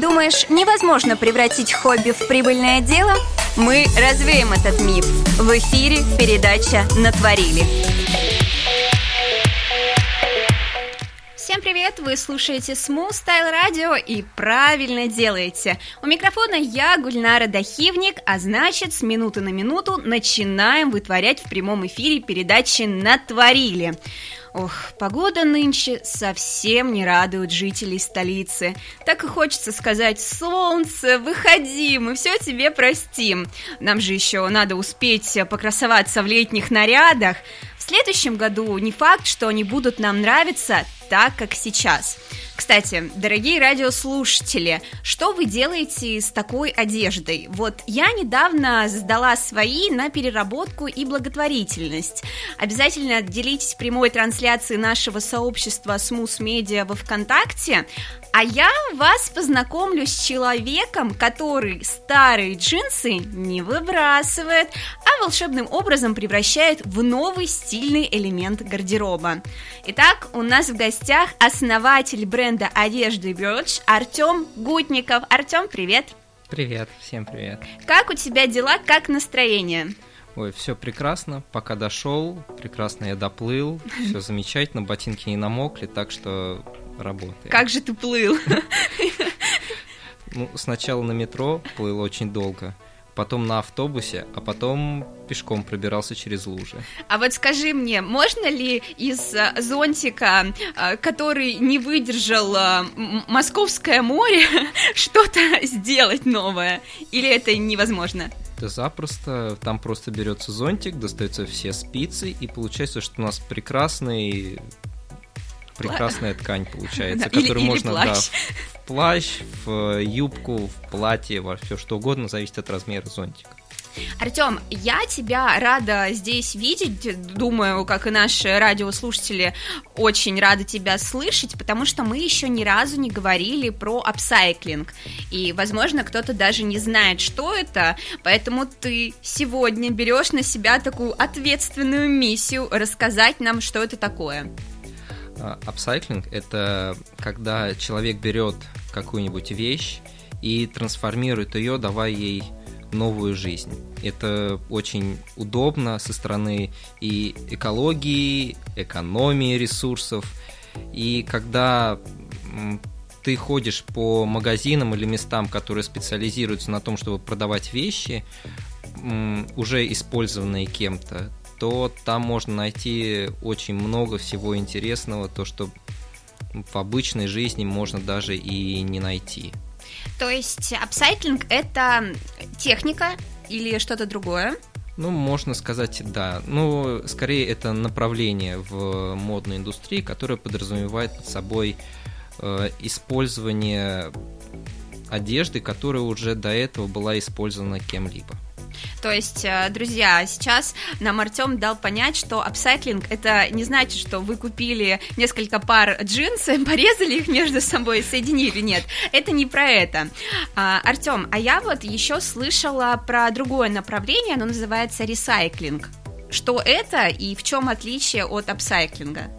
Думаешь, невозможно превратить хобби в прибыльное дело? Мы развеем этот миф. В эфире передача «Натворили». Всем привет! Вы слушаете Smooth Style Radio и правильно делаете. У микрофона я, Гульнара Дахивник, а значит, с минуты на минуту начинаем вытворять в прямом эфире передачи «Натворили». Ох, погода нынче совсем не радует жителей столицы. Так и хочется сказать, солнце, выходи, мы все тебе простим. Нам же еще надо успеть покрасоваться в летних нарядах. В следующем году не факт, что они будут нам нравиться так, как сейчас. Кстати, дорогие радиослушатели, что вы делаете с такой одеждой? Вот я недавно сдала свои на переработку и благотворительность. Обязательно делитесь прямой трансляцией нашего сообщества Smooth Media во ВКонтакте, а я вас познакомлю с человеком, который старые джинсы не выбрасывает, а волшебным образом превращает в новый стильный элемент гардероба. Итак, у нас в гостях основатель бренда одежды Birch Артем Гутников. Артем, привет! Привет, всем привет. Как у тебя дела, как настроение? Ой, все прекрасно, пока дошел, прекрасно я доплыл, все замечательно, ботинки не намокли, так что работает. Как же ты плыл? Ну, сначала на метро плыл очень долго, потом на автобусе, а потом пешком пробирался через лужи. А вот скажи мне, можно ли из э, зонтика, э, который не выдержал э, Московское море, что-то сделать новое? Или это невозможно? Да запросто, там просто берется зонтик, достаются все спицы, и получается, что у нас прекрасный прекрасная ткань получается, которую можно да, в плащ, в юбку, в платье, во все что угодно, зависит от размера зонтика. Артем, я тебя рада здесь видеть. Думаю, как и наши радиослушатели, очень рады тебя слышать, потому что мы еще ни разу не говорили про апсайклинг. И, возможно, кто-то даже не знает, что это, поэтому ты сегодня берешь на себя такую ответственную миссию рассказать нам, что это такое. Апсайклинг – это когда человек берет какую-нибудь вещь и трансформирует ее, давая ей новую жизнь. Это очень удобно со стороны и экологии, экономии ресурсов. И когда ты ходишь по магазинам или местам, которые специализируются на том, чтобы продавать вещи, уже использованные кем-то, то там можно найти очень много всего интересного, то, что в обычной жизни можно даже и не найти. То есть апсайклинг – это техника или что-то другое? Ну, можно сказать, да. Ну, скорее, это направление в модной индустрии, которое подразумевает под собой э, использование одежды, которая уже до этого была использована кем-либо. То есть, э, друзья, сейчас нам Артем дал понять, что апсайклинг это не значит, что вы купили несколько пар джинсы, порезали их между собой и соединили. Нет, это не про это. А, Артем, а я вот еще слышала про другое направление, оно называется ресайклинг. Что это и в чем отличие от апсайклинга?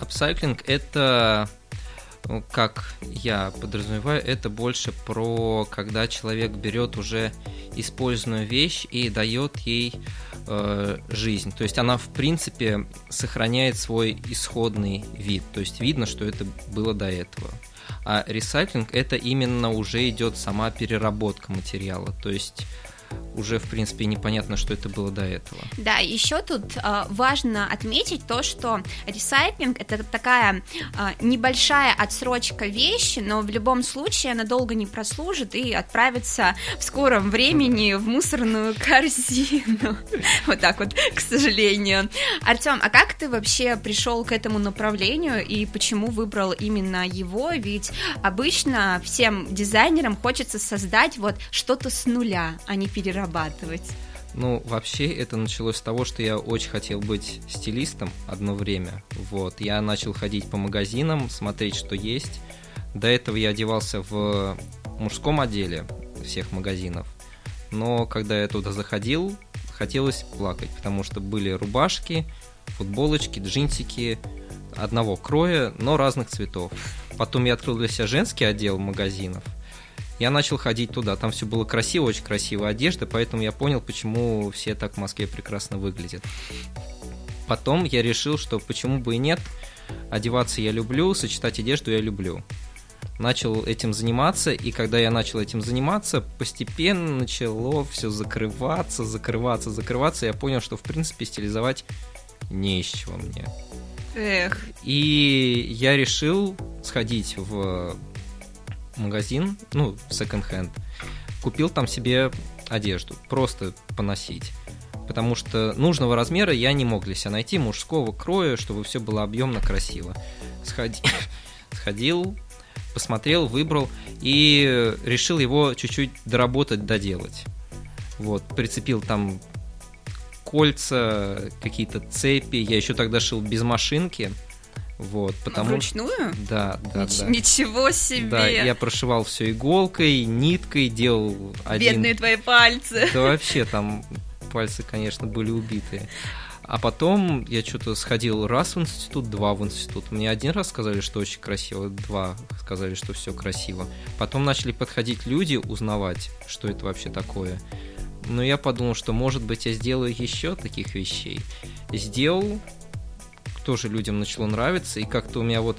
Апсайклинг это ну, как я подразумеваю, это больше про когда человек берет уже использованную вещь и дает ей э, жизнь. То есть она, в принципе, сохраняет свой исходный вид. То есть видно, что это было до этого. А ресайклинг это именно уже идет сама переработка материала. То есть уже, в принципе, непонятно, что это было до этого. Да, еще тут э, важно отметить то, что ресайклинг это такая э, небольшая отсрочка вещи, но в любом случае она долго не прослужит и отправится в скором времени в мусорную корзину. Вот так вот, к сожалению. Артем, а как ты вообще пришел к этому направлению и почему выбрал именно его? Ведь обычно всем дизайнерам хочется создать вот что-то с нуля, а не перерабатывать? Ну, вообще, это началось с того, что я очень хотел быть стилистом одно время. Вот, я начал ходить по магазинам, смотреть, что есть. До этого я одевался в мужском отделе всех магазинов. Но когда я туда заходил, хотелось плакать, потому что были рубашки, футболочки, джинсики, одного кроя, но разных цветов. Потом я открыл для себя женский отдел магазинов. Я начал ходить туда, там все было красиво, очень красивая одежда, поэтому я понял, почему все так в Москве прекрасно выглядят. Потом я решил, что почему бы и нет, одеваться я люблю, сочетать одежду я люблю. Начал этим заниматься, и когда я начал этим заниматься, постепенно начало все закрываться, закрываться, закрываться. Я понял, что в принципе стилизовать не из чего мне. Эх. И я решил сходить в магазин, ну, секонд-хенд, купил там себе одежду, просто поносить. Потому что нужного размера я не мог для себя найти, мужского кроя, чтобы все было объемно красиво. Сходи... Сходил, посмотрел, выбрал и решил его чуть-чуть доработать, доделать. Вот, прицепил там кольца, какие-то цепи. Я еще тогда шил без машинки. Вот, потому Вручную? Да, да, Нич- да. Ничего себе! Да, я прошивал все иголкой, ниткой, делал один... Бедные твои пальцы. Да вообще там пальцы, конечно, были убитые. А потом я что-то сходил раз в институт, два в институт. Мне один раз сказали, что очень красиво, два сказали, что все красиво. Потом начали подходить люди, узнавать, что это вообще такое. Но я подумал, что может быть я сделаю еще таких вещей. Сделал, тоже людям начало нравиться, и как-то у меня вот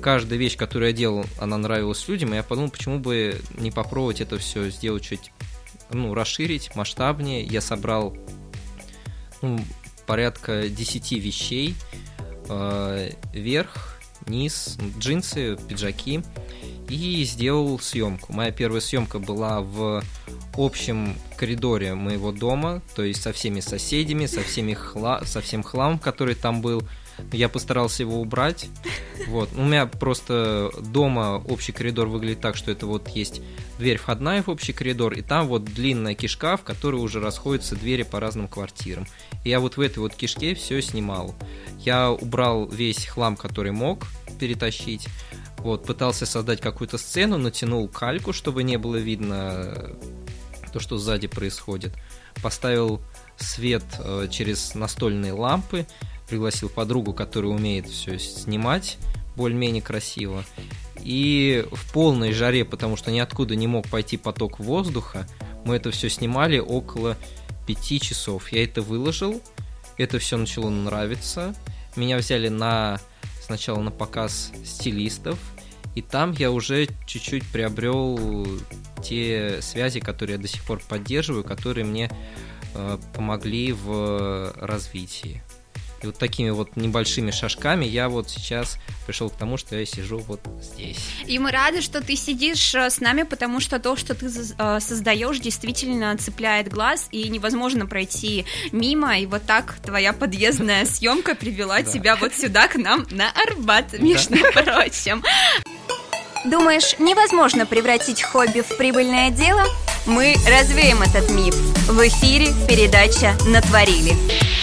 каждая вещь, которую я делал, она нравилась людям, и я подумал, почему бы не попробовать это все сделать чуть, ну, расширить, масштабнее. Я собрал ну, порядка 10 вещей, э, верх, низ, джинсы, пиджаки, и сделал съемку. Моя первая съемка была в общем коридоре моего дома, то есть со всеми соседями, со, всеми хла... со всем хламом, который там был. Я постарался его убрать. Вот. У меня просто дома общий коридор выглядит так, что это вот есть дверь входная в общий коридор, и там вот длинная кишка, в которой уже расходятся двери по разным квартирам. И я вот в этой вот кишке все снимал. Я убрал весь хлам, который мог перетащить. Вот, пытался создать какую-то сцену, натянул кальку, чтобы не было видно то, что сзади происходит. Поставил свет э, через настольные лампы, пригласил подругу, которая умеет все снимать более-менее красиво. И в полной жаре, потому что ниоткуда не мог пойти поток воздуха, мы это все снимали около пяти часов. Я это выложил, это все начало нравиться. Меня взяли на сначала на показ стилистов, и там я уже чуть-чуть приобрел те связи, которые я до сих пор поддерживаю, которые мне э, помогли в развитии. И вот такими вот небольшими шажками я вот сейчас пришел к тому, что я сижу вот здесь. И мы рады, что ты сидишь э, с нами, потому что то, что ты э, создаешь, действительно цепляет глаз, и невозможно пройти мимо. И вот так твоя подъездная съемка привела тебя вот сюда, к нам, на Арбат, между прочим. Думаешь, невозможно превратить хобби в прибыльное дело? Мы развеем этот миф. В эфире передача «Натворили».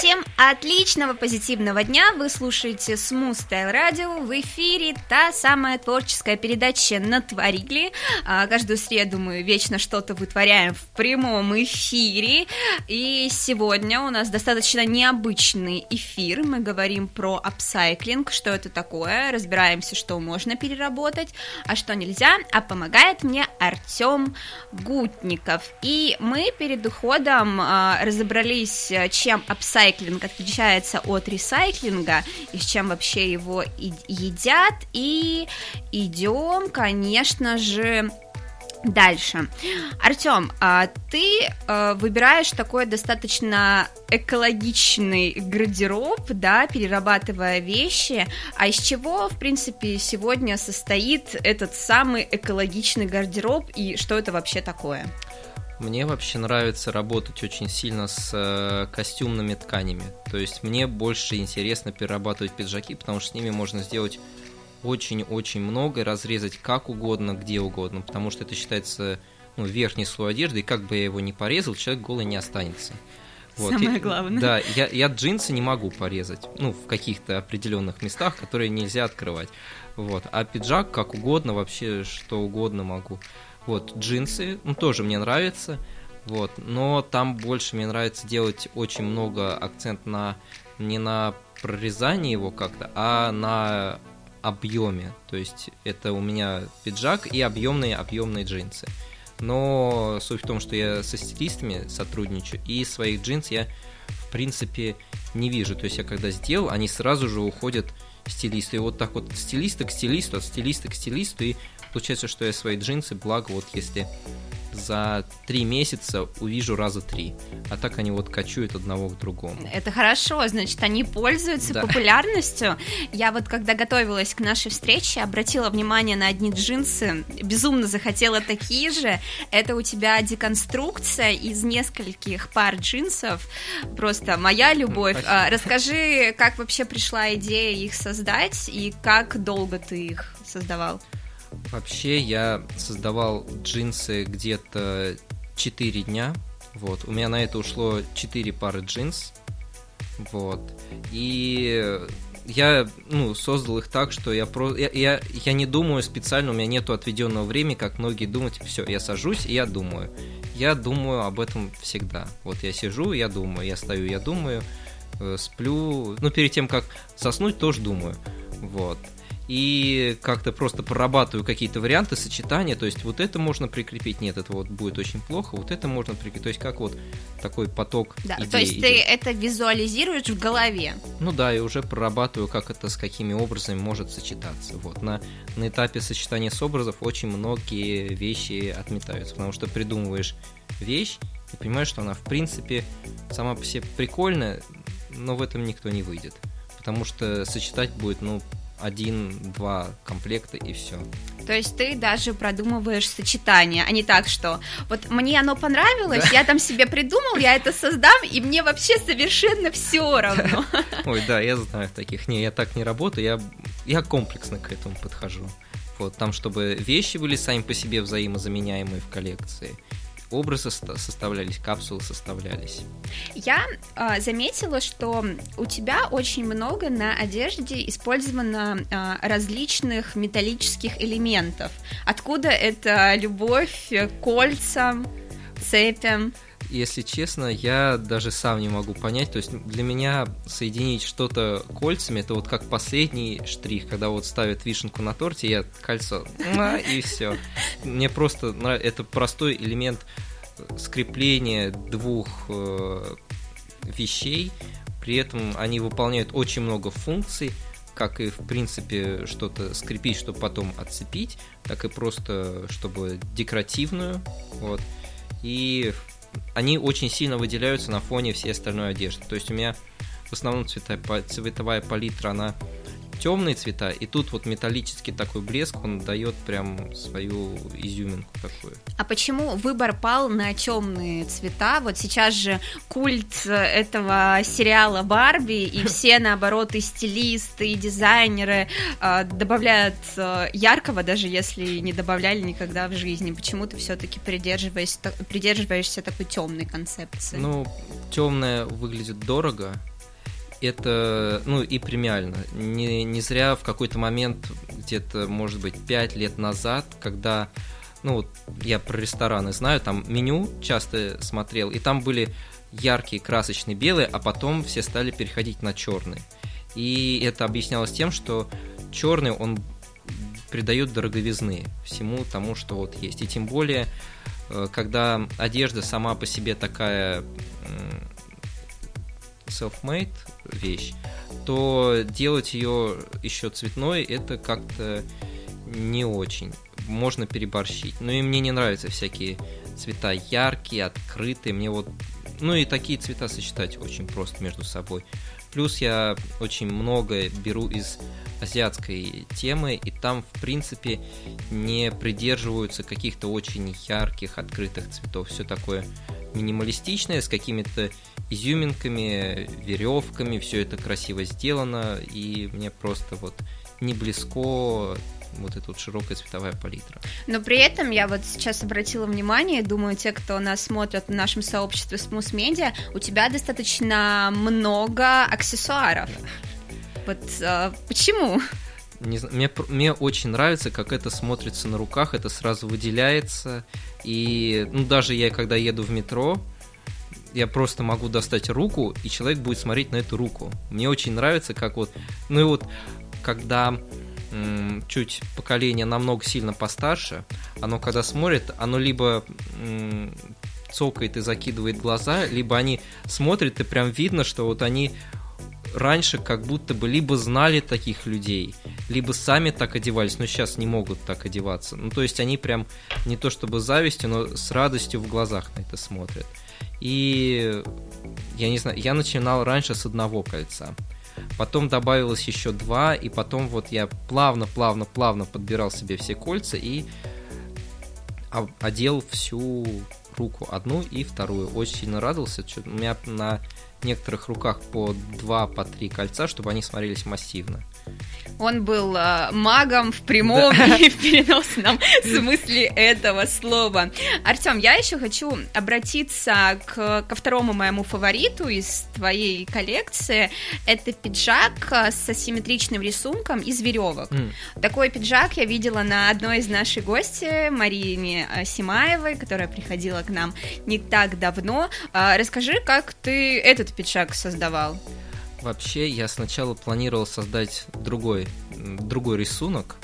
Всем отличного позитивного дня! Вы слушаете Smooth Style Radio. В эфире та самая творческая передача «Натворили». А, каждую среду мы вечно что-то вытворяем в прямом эфире. И сегодня у нас достаточно необычный эфир. Мы говорим про апсайклинг, что это такое, разбираемся, что можно переработать, а что нельзя. А помогает мне Артем Гутников. И мы перед уходом а, разобрались, чем апсайклинг апсайклинг отличается от ресайклинга и с чем вообще его едят. И идем, конечно же, Дальше. Артем, а ты э, выбираешь такой достаточно экологичный гардероб, да, перерабатывая вещи. А из чего, в принципе, сегодня состоит этот самый экологичный гардероб и что это вообще такое? Мне вообще нравится работать очень сильно с э, костюмными тканями. То есть мне больше интересно перерабатывать пиджаки, потому что с ними можно сделать очень-очень много, разрезать как угодно, где угодно, потому что это считается ну, верхний слой одежды, и как бы я его ни порезал, человек голый не останется. Вот. Самое и, главное. Да, я, я джинсы не могу порезать, ну, в каких-то определенных местах, которые нельзя открывать. Вот. А пиджак как угодно, вообще что угодно могу. Вот, джинсы, ну, тоже мне нравится, вот, но там больше мне нравится делать очень много акцент на не на прорезании его как-то, а на объеме. То есть это у меня пиджак и объемные объемные джинсы. Но суть в том, что я со стилистами сотрудничаю, и своих джинс я, в принципе, не вижу. То есть я когда сделал, они сразу же уходят стилисту. И вот так вот стилиста к стилисту, от стилиста к стилисту. И получается, что я свои джинсы, благо вот если за три месяца увижу раза три. А так они вот качуют одного к другому. Это хорошо, значит, они пользуются да. популярностью. Я вот когда готовилась к нашей встрече, обратила внимание на одни джинсы, безумно захотела такие же. Это у тебя деконструкция из нескольких пар джинсов. Просто моя любовь. Спасибо. Расскажи, как вообще пришла идея их создать и как долго ты их создавал? Вообще я создавал джинсы где-то 4 дня. Вот. У меня на это ушло 4 пары джинс. Вот. И я ну, создал их так, что я, про... я, я, я не думаю специально, у меня нету отведенного времени, как многие думают, типа, все, я сажусь и я думаю. Я думаю об этом всегда. Вот я сижу, я думаю, я стою, я думаю, э, сплю. Ну, перед тем, как заснуть, тоже думаю. Вот и как-то просто прорабатываю какие-то варианты сочетания, то есть вот это можно прикрепить, нет, это вот будет очень плохо, вот это можно прикрепить, то есть как вот такой поток да, идей То есть идет. ты это визуализируешь в голове? Ну да, и уже прорабатываю, как это с какими образами может сочетаться. Вот на, на этапе сочетания с образов очень многие вещи отметаются, потому что придумываешь вещь и понимаешь, что она в принципе сама по себе прикольная, но в этом никто не выйдет. Потому что сочетать будет, ну, один-два комплекта и все. То есть ты даже продумываешь сочетание, а не так, что вот мне оно понравилось, да. я там себе придумал, я это создам, и мне вообще совершенно все равно. Ой, да, я знаю таких. Не, я так не работаю, я, я комплексно к этому подхожу. Вот, там, чтобы вещи были сами по себе взаимозаменяемые в коллекции, образы составлялись, капсулы составлялись. Я э, заметила, что у тебя очень много на одежде использовано э, различных металлических элементов. Откуда эта любовь к кольцам, цепям? Если честно, я даже сам не могу понять. То есть для меня соединить что-то кольцами, это вот как последний штрих, когда вот ставят вишенку на торте, я кольцо, и все. Мне просто это простой элемент скрепления двух э, вещей, при этом они выполняют очень много функций, как и в принципе что-то скрепить, чтобы потом отцепить, так и просто чтобы декоративную, вот. И они очень сильно выделяются на фоне всей остальной одежды. То есть у меня в основном цветовая, цветовая палитра, она темные цвета, и тут вот металлический такой блеск, он дает прям свою изюминку такую. А почему выбор пал на темные цвета? Вот сейчас же культ этого сериала Барби, и все, наоборот, и стилисты, и дизайнеры э, добавляют э, яркого, даже если не добавляли никогда в жизни. Почему ты все-таки придерживаешься, придерживаешься такой темной концепции? Ну, темное выглядит дорого, это, ну, и премиально. Не, не зря в какой-то момент, где-то, может быть, 5 лет назад, когда, ну, вот я про рестораны знаю, там меню часто смотрел, и там были яркие, красочные белые, а потом все стали переходить на черный. И это объяснялось тем, что черный, он придает дороговизны всему тому, что вот есть. И тем более, э, когда одежда сама по себе такая self-made вещь, то делать ее еще цветной это как-то не очень. Можно переборщить. Ну и мне не нравятся всякие цвета яркие, открытые. Мне вот... Ну и такие цвета сочетать очень просто между собой. Плюс я очень много беру из азиатской темы, и там, в принципе, не придерживаются каких-то очень ярких, открытых цветов. Все такое минималистичное, с какими-то изюминками, веревками, все это красиво сделано, и мне просто вот не близко вот эта вот широкая цветовая палитра. Но при этом я вот сейчас обратила внимание, думаю, те, кто нас смотрят в нашем сообществе Smooth Media, у тебя достаточно много аксессуаров. Вот а, почему? Не, мне, мне очень нравится, как это смотрится на руках, это сразу выделяется. И ну, даже я, когда еду в метро, я просто могу достать руку, и человек будет смотреть на эту руку. Мне очень нравится, как вот, ну и вот, когда чуть поколение намного сильно постарше, оно когда смотрит, оно либо цокает и закидывает глаза, либо они смотрят, и прям видно, что вот они раньше как будто бы либо знали таких людей, либо сами так одевались, но сейчас не могут так одеваться. Ну, то есть они прям не то чтобы завистью, но с радостью в глазах на это смотрят. И я не знаю, я начинал раньше с одного кольца. Потом добавилось еще два, и потом вот я плавно, плавно, плавно подбирал себе все кольца и одел всю руку одну и вторую. Очень сильно радовался. У меня на некоторых руках по два, по три кольца, чтобы они смотрелись массивно. Он был э, магом в прямом да. и в переносном смысле этого слова. Артем, я еще хочу обратиться к, ко второму моему фавориту из твоей коллекции. Это пиджак э, с асимметричным рисунком из веревок. Mm. Такой пиджак я видела на одной из наших гостей, Марине э, Симаевой, которая приходила к нам не так давно. Э, расскажи, как ты этот пиджак создавал? Вообще, я сначала планировал создать другой, другой рисунок,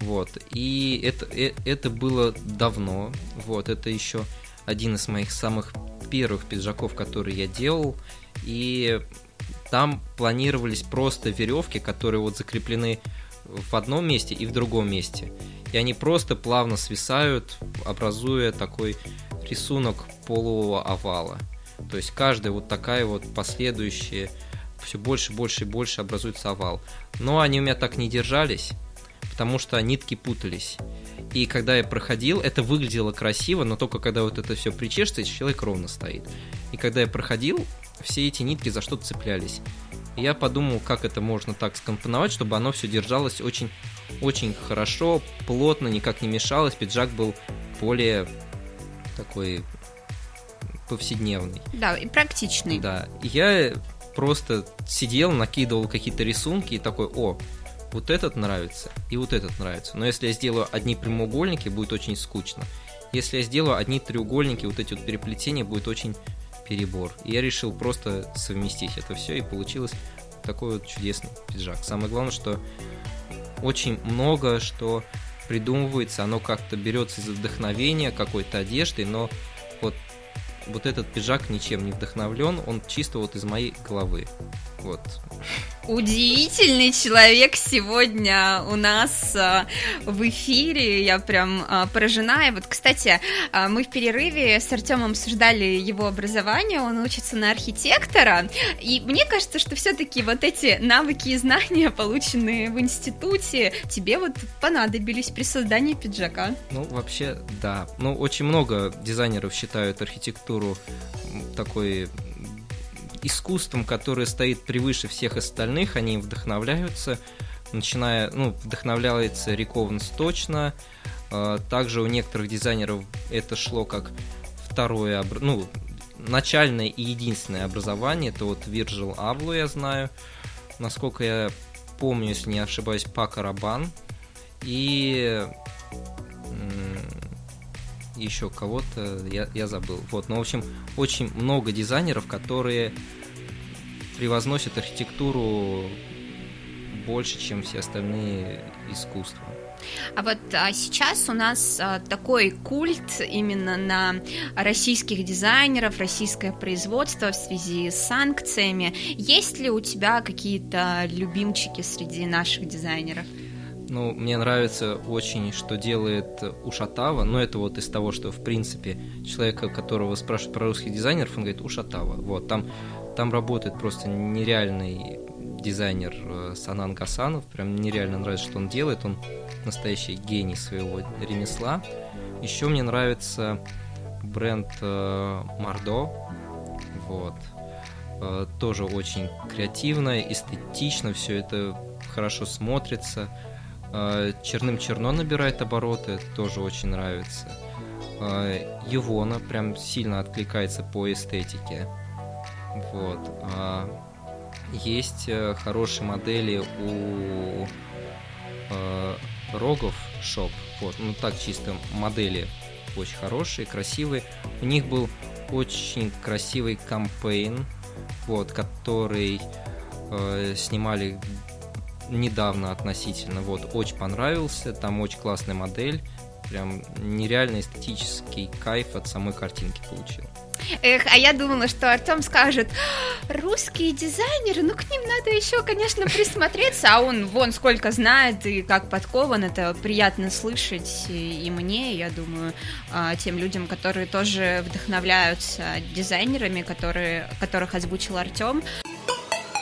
вот, и это, э, это было давно, вот, это еще один из моих самых первых пиджаков, которые я делал, и там планировались просто веревки, которые вот закреплены в одном месте и в другом месте. И они просто плавно свисают, образуя такой рисунок полуовала. То есть каждая вот такая вот последующая все больше, больше и больше образуется овал. Но они у меня так не держались, потому что нитки путались. И когда я проходил, это выглядело красиво, но только когда вот это все причешется, человек ровно стоит. И когда я проходил, все эти нитки за что-то цеплялись. И я подумал, как это можно так скомпоновать, чтобы оно все держалось очень, очень хорошо, плотно, никак не мешалось. Пиджак был более такой повседневный. Да, и практичный. Да. Я просто сидел, накидывал какие-то рисунки и такой, о, вот этот нравится и вот этот нравится. Но если я сделаю одни прямоугольники, будет очень скучно. Если я сделаю одни треугольники, вот эти вот переплетения, будет очень перебор. И я решил просто совместить это все, и получилось такой вот чудесный пиджак. Самое главное, что очень много что придумывается, оно как-то берется из вдохновения какой-то одежды, но вот этот пиджак ничем не вдохновлен, он чисто вот из моей головы. Вот. Удивительный человек сегодня у нас а, в эфире. Я прям а, поражена. И вот, кстати, а, мы в перерыве с Артемом обсуждали его образование. Он учится на архитектора. И мне кажется, что все-таки вот эти навыки и знания, полученные в институте, тебе вот понадобились при создании пиджака. Ну, вообще, да. Ну, очень много дизайнеров считают архитектуру такой искусством, которое стоит превыше всех остальных, они вдохновляются, начиная, ну, вдохновляется Риковнс точно, а, также у некоторых дизайнеров это шло как второе, ну, начальное и единственное образование, это вот Virgil Abloh я знаю, насколько я помню, если не ошибаюсь, Пака Рабан, и еще кого-то я, я забыл. Вот, ну, в общем, очень много дизайнеров, которые превозносят архитектуру больше, чем все остальные искусства. А вот а, сейчас у нас а, такой культ именно на российских дизайнеров, российское производство в связи с санкциями. Есть ли у тебя какие-то любимчики среди наших дизайнеров? Ну, мне нравится очень, что делает Ушатава, но это вот из того, что, в принципе, человека, которого спрашивают про русских дизайнеров, он говорит Ушатава. Вот, там, там работает просто нереальный дизайнер э, Санан Гасанов, прям нереально нравится, что он делает, он настоящий гений своего ремесла. Еще мне нравится бренд э, Мардо, вот, э, тоже очень креативно, эстетично, все это хорошо смотрится, черным черно набирает обороты, тоже очень нравится. А, Ювона прям сильно откликается по эстетике. Вот. А, есть э, хорошие модели у Rogov Shop. Вот, ну так чисто модели очень хорошие, красивые. У них был очень красивый campaign, вот, который э, снимали недавно относительно, вот, очень понравился, там очень классная модель, прям нереально эстетический кайф от самой картинки получил. Эх, а я думала, что Артем скажет, русские дизайнеры, ну к ним надо еще, конечно, присмотреться, а он вон сколько знает и как подкован, это приятно слышать и мне, я думаю, а, тем людям, которые тоже вдохновляются дизайнерами, которые, которых озвучил Артем.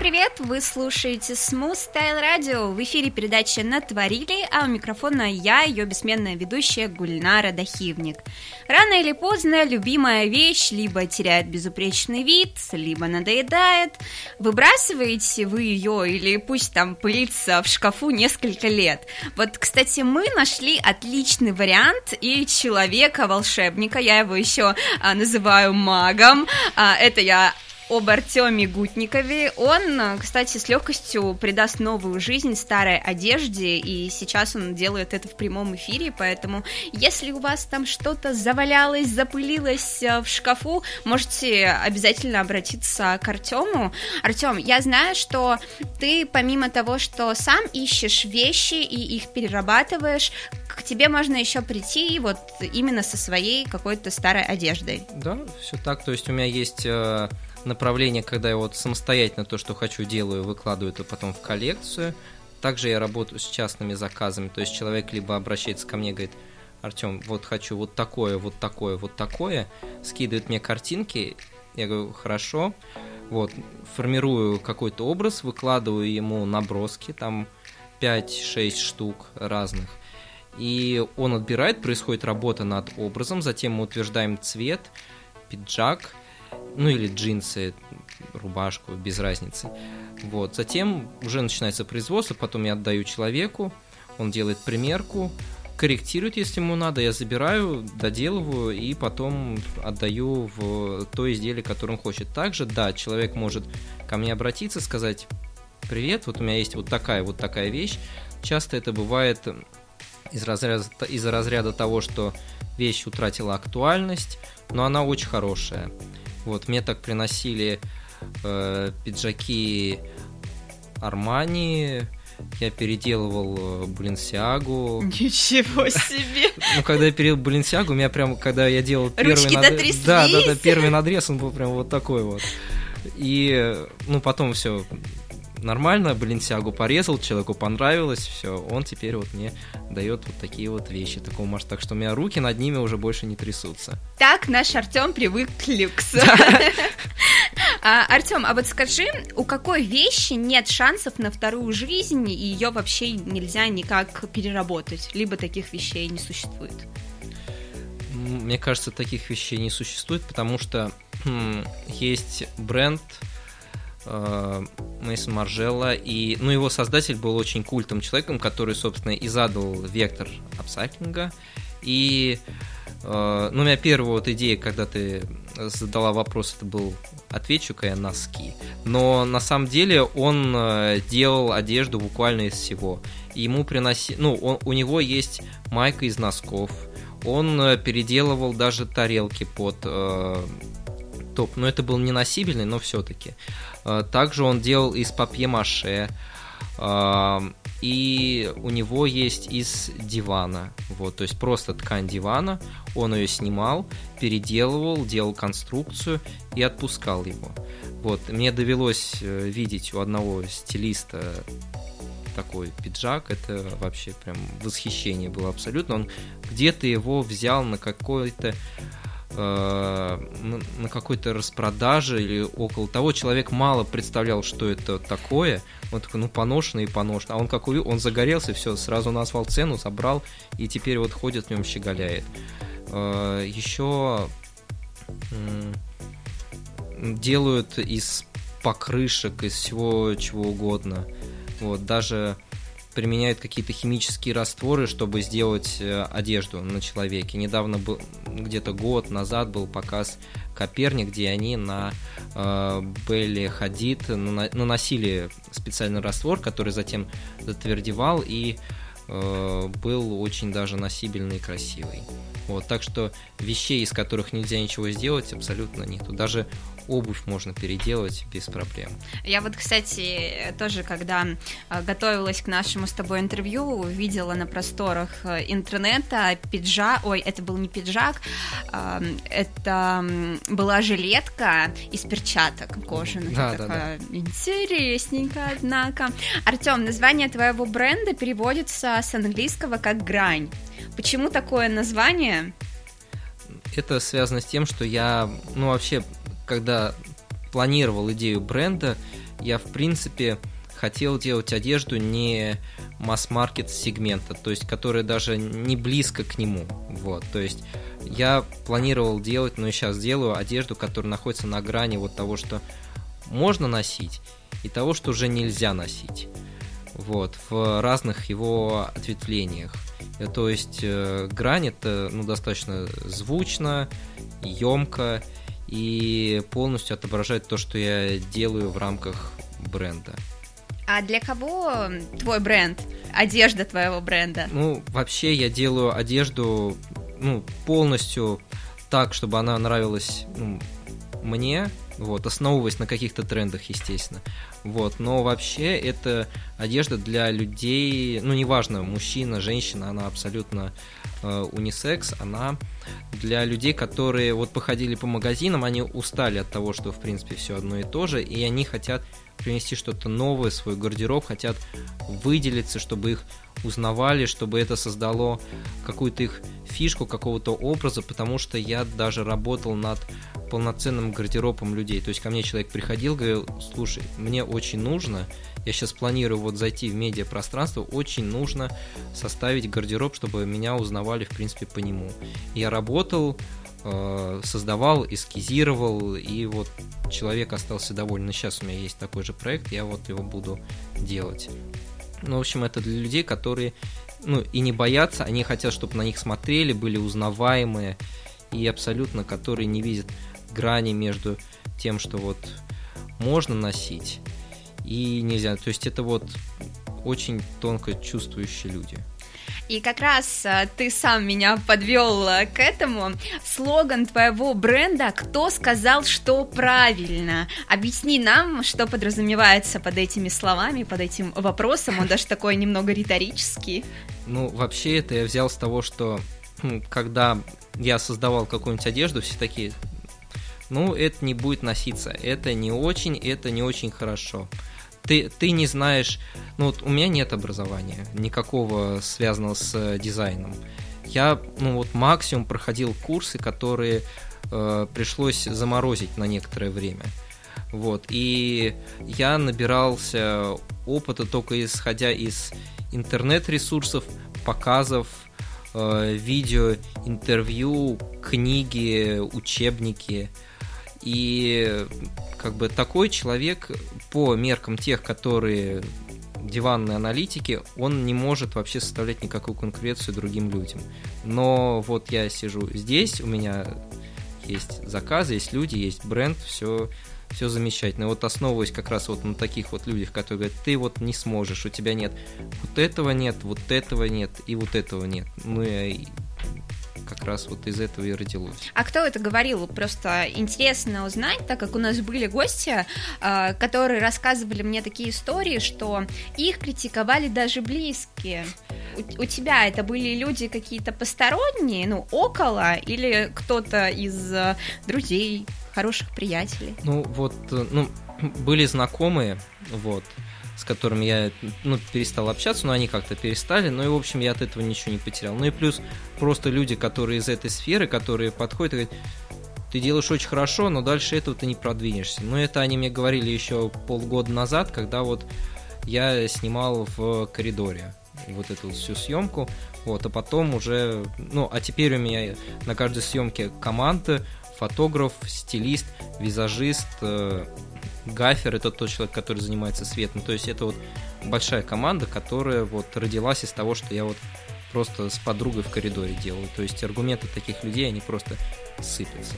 Привет! Вы слушаете Smooth Style Radio. В эфире передача «Натворили», а у микрофона я, ее бессменная ведущая Гульнара Дахивник. Рано или поздно любимая вещь либо теряет безупречный вид, либо надоедает. Выбрасываете вы ее или пусть там пылится в шкафу несколько лет. Вот, кстати, мы нашли отличный вариант и человека-волшебника, я его еще а, называю магом. А, это я об Артеме Гутникове. Он, кстати, с легкостью придаст новую жизнь старой одежде, и сейчас он делает это в прямом эфире, поэтому если у вас там что-то завалялось, запылилось э, в шкафу, можете обязательно обратиться к Артему. Артем, я знаю, что ты помимо того, что сам ищешь вещи и их перерабатываешь, к тебе можно еще прийти вот именно со своей какой-то старой одеждой. Да, все так. То есть у меня есть э, направление, когда я вот самостоятельно то, что хочу, делаю, выкладываю это потом в коллекцию. Также я работаю с частными заказами, то есть человек либо обращается ко мне, говорит, Артем, вот хочу вот такое, вот такое, вот такое, скидывает мне картинки, я говорю, хорошо, вот, формирую какой-то образ, выкладываю ему наброски, там 5-6 штук разных, и он отбирает, происходит работа над образом, затем мы утверждаем цвет, пиджак, ну или джинсы, рубашку, без разницы. Вот. Затем уже начинается производство, потом я отдаю человеку, он делает примерку, корректирует, если ему надо, я забираю, доделываю и потом отдаю в то изделие, которое он хочет. Также, да, человек может ко мне обратиться, сказать, привет, вот у меня есть вот такая вот такая вещь. Часто это бывает из разряда, из разряда того, что вещь утратила актуальность, но она очень хорошая. Вот, мне так приносили э, пиджаки Армани, я переделывал Баленсиагу. Ничего себе! Ну, когда я переделал Баленсиагу, у меня прям, когда я делал первый надрез... Да, да, да, первый надрез, он был прям вот такой вот. И, ну, потом все нормально, Баленсиагу порезал, человеку понравилось, все, он теперь вот мне дает вот такие вот вещи такого масштаба, так что у меня руки над ними уже больше не трясутся. Так наш Артем привык к люксу. А, Артем, а вот скажи, у какой вещи нет шансов на вторую жизнь, и ее вообще нельзя никак переработать, либо таких вещей не существует? Мне кажется, таких вещей не существует, потому что хм, есть бренд, Мейсон Маржелла, и, ну, его создатель был очень культом человеком, который, собственно, и задал вектор апсайклинга, и, э, ну, у меня первая вот идея, когда ты задала вопрос, это был отвечу-ка я носки, но на самом деле он э, делал одежду буквально из всего, ему приноси, ну, он, у него есть майка из носков, он переделывал даже тарелки под э, топ, но это был не носибельный, но все-таки. Э, также он делал из папье-маше. Э, и у него есть из дивана. Вот, то есть просто ткань дивана. Он ее снимал, переделывал, делал конструкцию и отпускал его. Вот, мне довелось э, видеть у одного стилиста такой пиджак, это вообще прям восхищение было абсолютно. Он где-то его взял на какой-то Э, на какой-то распродаже или около того. Человек мало представлял, что это такое. Он такой, ну, поношенный и поношенный. А он как увидел, он загорелся, все, сразу назвал цену, забрал, и теперь вот ходит в нем щеголяет. Э, Еще делают из покрышек, из всего чего угодно. Вот, даже применяют какие-то химические растворы, чтобы сделать э, одежду на человеке. Недавно был, где-то год назад был показ Коперник, где они на э, Белли Хадид наносили специальный раствор, который затем затвердевал и э, был очень даже носибельный и красивый. Вот, так что вещей, из которых нельзя ничего сделать, абсолютно нету. Даже обувь можно переделать без проблем. Я вот, кстати, тоже, когда э, готовилась к нашему с тобой интервью, видела на просторах э, интернета пиджак, ой, это был не пиджак, эм, это была жилетка из перчаток кожаных. Да, да, да. Интересненько, однако. Артем, название твоего бренда переводится с английского как грань. Почему такое название? Это связано с тем, что я, ну, вообще когда планировал идею бренда, я, в принципе, хотел делать одежду не масс-маркет сегмента, то есть, которая даже не близко к нему. Вот, то есть, я планировал делать, но и сейчас делаю одежду, которая находится на грани вот того, что можно носить, и того, что уже нельзя носить. Вот, в разных его ответвлениях. То есть, э, грань это ну, достаточно звучно, емко, и полностью отображает то, что я делаю в рамках бренда. А для кого твой бренд? Одежда твоего бренда? Ну, вообще я делаю одежду ну, полностью так, чтобы она нравилась ну, мне, вот, основываясь на каких-то трендах, естественно. Вот, но вообще это одежда для людей, ну, неважно, мужчина, женщина, она абсолютно э, унисекс, она для людей, которые вот походили по магазинам, они устали от того, что, в принципе, все одно и то же, и они хотят принести что-то новое свой гардероб, хотят выделиться, чтобы их узнавали, чтобы это создало какую-то их фишку, какого-то образа, потому что я даже работал над полноценным гардеробом людей. То есть ко мне человек приходил, говорил, слушай, мне очень нужно, я сейчас планирую вот зайти в медиапространство, очень нужно составить гардероб, чтобы меня узнавали, в принципе, по нему. Я работал, создавал, эскизировал, и вот человек остался доволен. Сейчас у меня есть такой же проект, я вот его буду делать. Ну, в общем, это для людей, которые, ну, и не боятся, они хотят, чтобы на них смотрели, были узнаваемые, и абсолютно, которые не видят грани между тем, что вот можно носить и нельзя. То есть это вот очень тонко чувствующие люди. И как раз а, ты сам меня подвел а, к этому. Слоган твоего бренда «Кто сказал, что правильно?» Объясни нам, что подразумевается под этими словами, под этим вопросом. Он даже такой немного риторический. Ну, вообще это я взял с того, что когда я создавал какую-нибудь одежду, все такие, ну, это не будет носиться, это не очень, это не очень хорошо ты, ты не знаешь, ну вот у меня нет образования никакого связанного с э, дизайном. Я, ну вот максимум проходил курсы, которые э, пришлось заморозить на некоторое время. Вот, и я набирался опыта только исходя из интернет-ресурсов, показов, э, видео, интервью, книги, учебники. И как бы такой человек по меркам тех, которые диванные аналитики, он не может вообще составлять никакую конкуренцию другим людям. Но вот я сижу здесь, у меня есть заказы, есть люди, есть бренд, все, все замечательно. И вот основываясь как раз вот на таких вот людях, которые говорят, ты вот не сможешь, у тебя нет вот этого нет, вот этого нет и вот этого нет. Ну и как раз вот из этого и родилось. А кто это говорил? Просто интересно узнать, так как у нас были гости, а, которые рассказывали мне такие истории, что их критиковали даже близкие. У, у тебя это были люди какие-то посторонние, ну, около, или кто-то из а, друзей, хороших приятелей? Ну, вот, э, ну, были знакомые, вот, с которыми я ну, перестал общаться, но они как-то перестали. Ну и, в общем, я от этого ничего не потерял. Ну и плюс просто люди, которые из этой сферы, которые подходят и говорят, ты делаешь очень хорошо, но дальше этого ты не продвинешься. Но это они мне говорили еще полгода назад, когда вот я снимал в коридоре вот эту всю съемку, вот, а потом уже, ну, а теперь у меня на каждой съемке команда, фотограф, стилист, визажист, э, гафер это тот человек, который занимается светом. То есть это вот большая команда, которая вот родилась из того, что я вот просто с подругой в коридоре делаю. То есть аргументы таких людей, они просто сыпятся.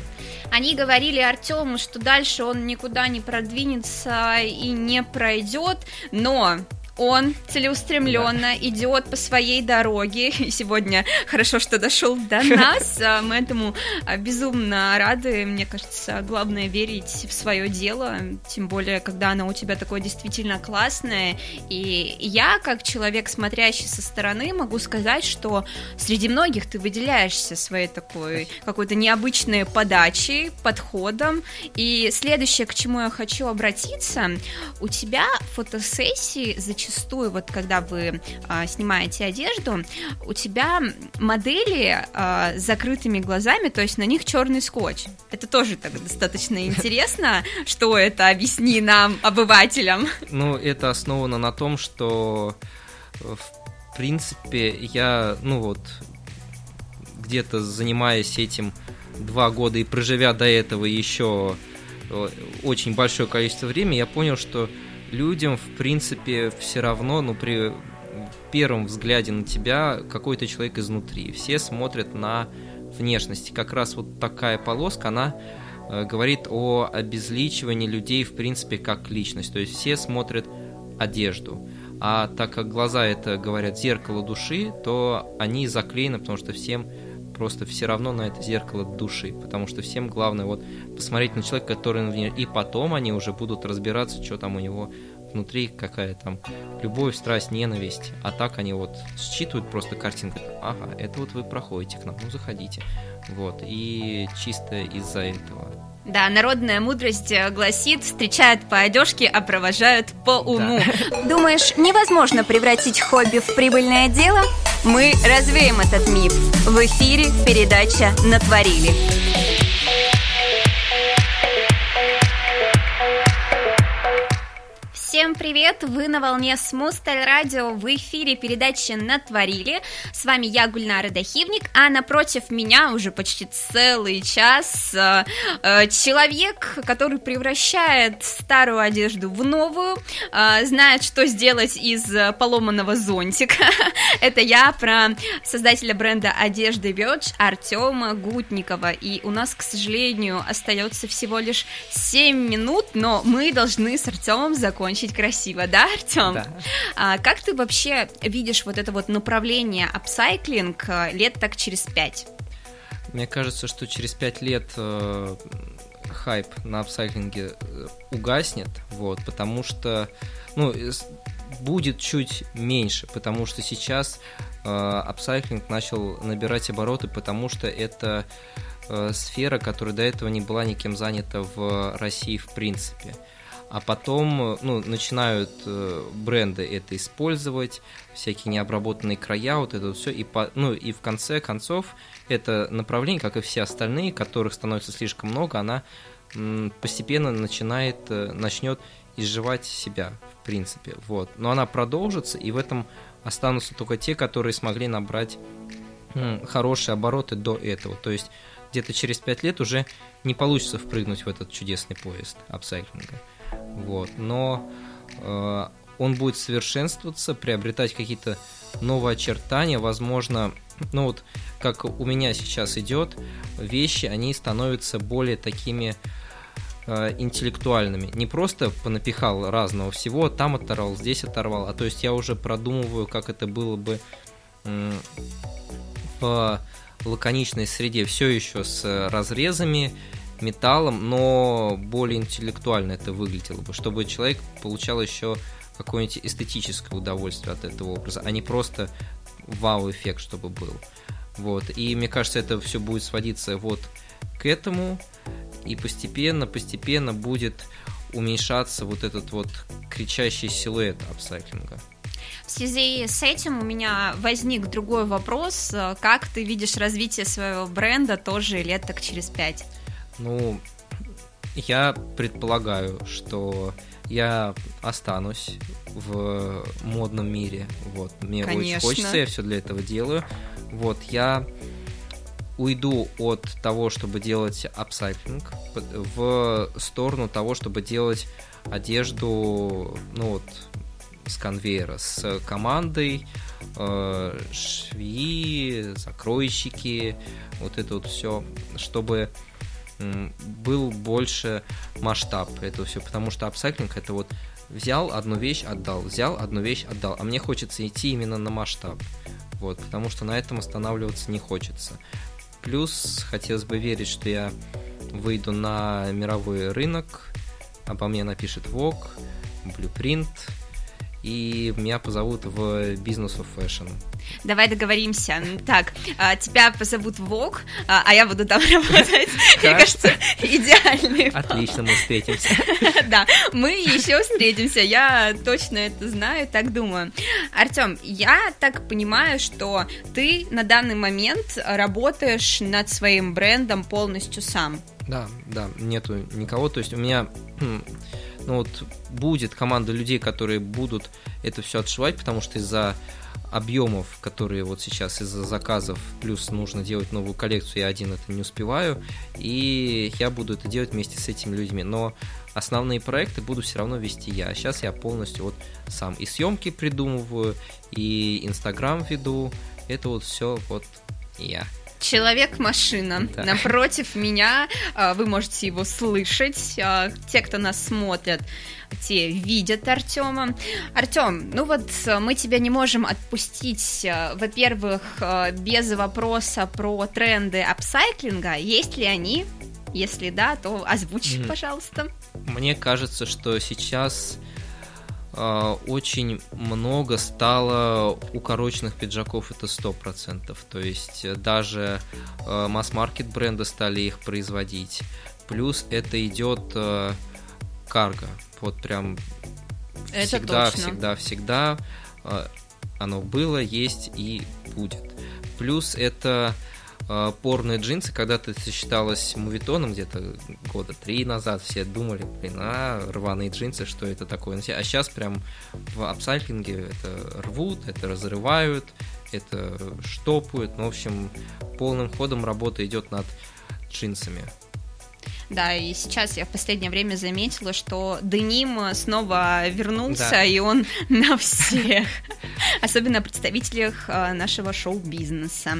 Они говорили Артему, что дальше он никуда не продвинется и не пройдет, но он целеустремленно да. идет по своей дороге. И сегодня хорошо, что дошел до нас. А, мы этому а, безумно рады. Мне кажется, главное верить в свое дело, тем более, когда оно у тебя такое действительно классное. И я, как человек, смотрящий со стороны, могу сказать, что среди многих ты выделяешься своей такой какой-то необычной подачей, подходом. И следующее, к чему я хочу обратиться, у тебя фотосессии зачастую зачастую, вот когда вы а, снимаете одежду, у тебя модели а, с закрытыми глазами, то есть на них черный скотч. Это тоже так достаточно интересно. Что это? Объясни нам, обывателям. Ну, это основано на том, что в принципе я, ну вот, где-то занимаясь этим два года и проживя до этого еще э, очень большое количество времени, я понял, что людям, в принципе, все равно, ну, при первом взгляде на тебя какой то человек изнутри. Все смотрят на внешность. Как раз вот такая полоска, она э, говорит о обезличивании людей, в принципе, как личность. То есть все смотрят одежду. А так как глаза это, говорят, зеркало души, то они заклеены, потому что всем просто все равно на это зеркало души, потому что всем главное вот посмотреть на человека, который на и потом они уже будут разбираться, что там у него внутри, какая там любовь, страсть, ненависть, а так они вот считывают просто картинку, ага, это вот вы проходите к нам, ну заходите, вот, и чисто из-за этого. Да, народная мудрость гласит, встречают по одежке, а провожают по уму. Да. Думаешь, невозможно превратить хобби в прибыльное дело? Мы развеем этот миф. В эфире передача «Натворили». Всем привет! Вы на волне Смусталь Радио в эфире передачи «Натворили». С вами я, Гульнара Дахивник, а напротив меня уже почти целый час э, э, человек, который превращает старую одежду в новую, э, знает, что сделать из поломанного зонтика. Это я про создателя бренда одежды Verge Артема Гутникова. И у нас, к сожалению, остается всего лишь 7 минут, но мы должны с Артемом закончить красиво, да, Артем? Да. А, как ты вообще видишь вот это вот направление апсайклинг э, лет так через пять? Мне кажется, что через пять лет э, хайп на апсайклинге э, угаснет, вот, потому что, ну, будет чуть меньше, потому что сейчас э, апсайклинг начал набирать обороты, потому что это э, сфера, которая до этого не была никем занята в России в принципе а потом ну, начинают э, бренды это использовать, всякие необработанные края, вот это все, и, по, ну, и в конце концов это направление, как и все остальные, которых становится слишком много, она постепенно начинает, э, начнет изживать себя, в принципе, вот. Но она продолжится, и в этом останутся только те, которые смогли набрать хорошие обороты до этого, то есть где-то через пять лет уже не получится впрыгнуть в этот чудесный поезд апсайклинга. Вот. Но э, он будет совершенствоваться, приобретать какие-то новые очертания, возможно, ну вот как у меня сейчас идет, вещи, они становятся более такими э, интеллектуальными. Не просто понапихал разного всего, там оторвал, здесь оторвал, а то есть я уже продумываю, как это было бы в лаконичной среде, все еще с разрезами, металлом, но более интеллектуально это выглядело бы, чтобы человек получал еще какое-нибудь эстетическое удовольствие от этого образа, а не просто вау-эффект, чтобы был. Вот. И мне кажется, это все будет сводиться вот к этому, и постепенно, постепенно будет уменьшаться вот этот вот кричащий силуэт апсайклинга. В связи с этим у меня возник другой вопрос. Как ты видишь развитие своего бренда тоже лет так через пять? Ну, я предполагаю, что я останусь в модном мире. Вот, мне Конечно. очень хочется, я все для этого делаю. Вот, я уйду от того, чтобы делать апсайклинг, в сторону того, чтобы делать одежду, ну вот, с конвейера, с командой, э, швеи, закройщики, вот это вот все, чтобы был больше масштаб этого все, потому что апсайклинг это вот взял одну вещь, отдал, взял одну вещь, отдал, а мне хочется идти именно на масштаб, вот, потому что на этом останавливаться не хочется. Плюс хотелось бы верить, что я выйду на мировой рынок, обо мне напишет Vogue, Blueprint, и меня позовут в Business of Fashion. Давай договоримся. Так, а, тебя позовут в ВОК, а, а я буду там работать. Мне кажется, идеальный. Отлично, мы встретимся. Да, мы еще встретимся. Я точно это знаю, так думаю. Артем, я так понимаю, что ты на данный момент работаешь над своим брендом полностью сам. Да, да, нету никого. То есть у меня хм, ну вот будет команда людей, которые будут это все отшивать, потому что из-за объемов, которые вот сейчас из-за заказов, плюс нужно делать новую коллекцию, я один это не успеваю, и я буду это делать вместе с этими людьми, но основные проекты буду все равно вести я. А сейчас я полностью вот сам и съемки придумываю, и Инстаграм веду, это вот все вот я. Человек-машина. Да. Напротив меня а, вы можете его слышать. А, те, кто нас смотрят, те видят Артема. Артем, ну вот а, мы тебя не можем отпустить, во-первых, без вопроса про тренды апсайклинга. Есть ли они? Если да, то озвучь, mm-hmm. пожалуйста. Мне кажется, что сейчас очень много стало укороченных пиджаков, это сто процентов. То есть э, даже э, масс-маркет бренды стали их производить. Плюс это идет э, карго. Вот прям это всегда, точно. всегда, всегда оно было, есть и будет. Плюс это порные джинсы, когда-то это считалось мувитоном где-то года три назад, все думали, блин, а, рваные джинсы, что это такое? А сейчас прям в апсайклинге это рвут, это разрывают, это штопают, ну, в общем, полным ходом работа идет над джинсами. Да, и сейчас я в последнее время заметила, что деним снова вернулся, да. и он на всех. Особенно представителях а, нашего шоу-бизнеса.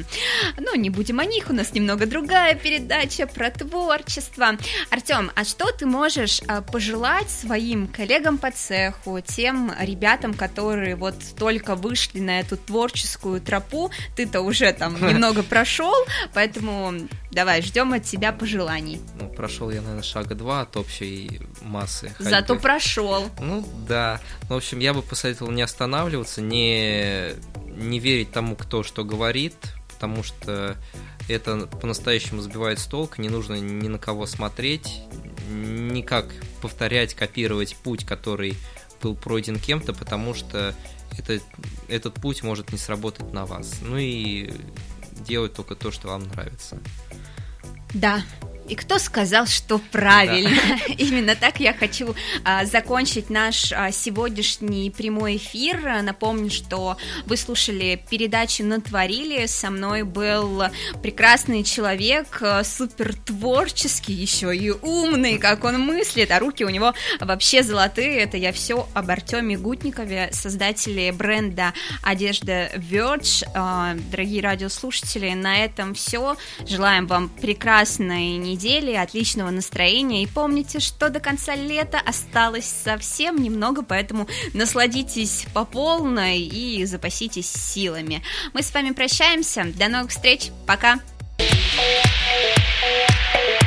Ну, не будем о них, у нас немного другая передача про творчество. Артем, а что ты можешь а, пожелать своим коллегам по цеху, тем ребятам, которые вот только вышли на эту творческую тропу? Ты-то уже там немного прошел, поэтому давай, ждем от тебя пожеланий. Ну, прошел я, наверное, шага два от общей массы. Ходьбы. Зато прошел. Ну да. Ну, в общем, я бы посоветовал не останавливаться, не, не верить тому, кто что говорит, потому что это по-настоящему сбивает с толка, не нужно ни на кого смотреть, никак повторять, копировать путь, который был пройден кем-то, потому что это, этот путь может не сработать на вас. Ну и делать только то, что вам нравится. Да, и кто сказал, что правильно? Да. Именно так я хочу а, закончить наш а, сегодняшний прямой эфир. Напомню, что вы слушали передачу «Натворили». Со мной был прекрасный человек, а, супер творческий еще и умный, как он мыслит, а руки у него вообще золотые. Это я все об Артеме Гутникове, создателе бренда одежда Verge. А, дорогие радиослушатели, на этом все. Желаем вам прекрасной недели недели, отличного настроения и помните, что до конца лета осталось совсем немного, поэтому насладитесь по полной и запаситесь силами. Мы с вами прощаемся, до новых встреч, пока! Thank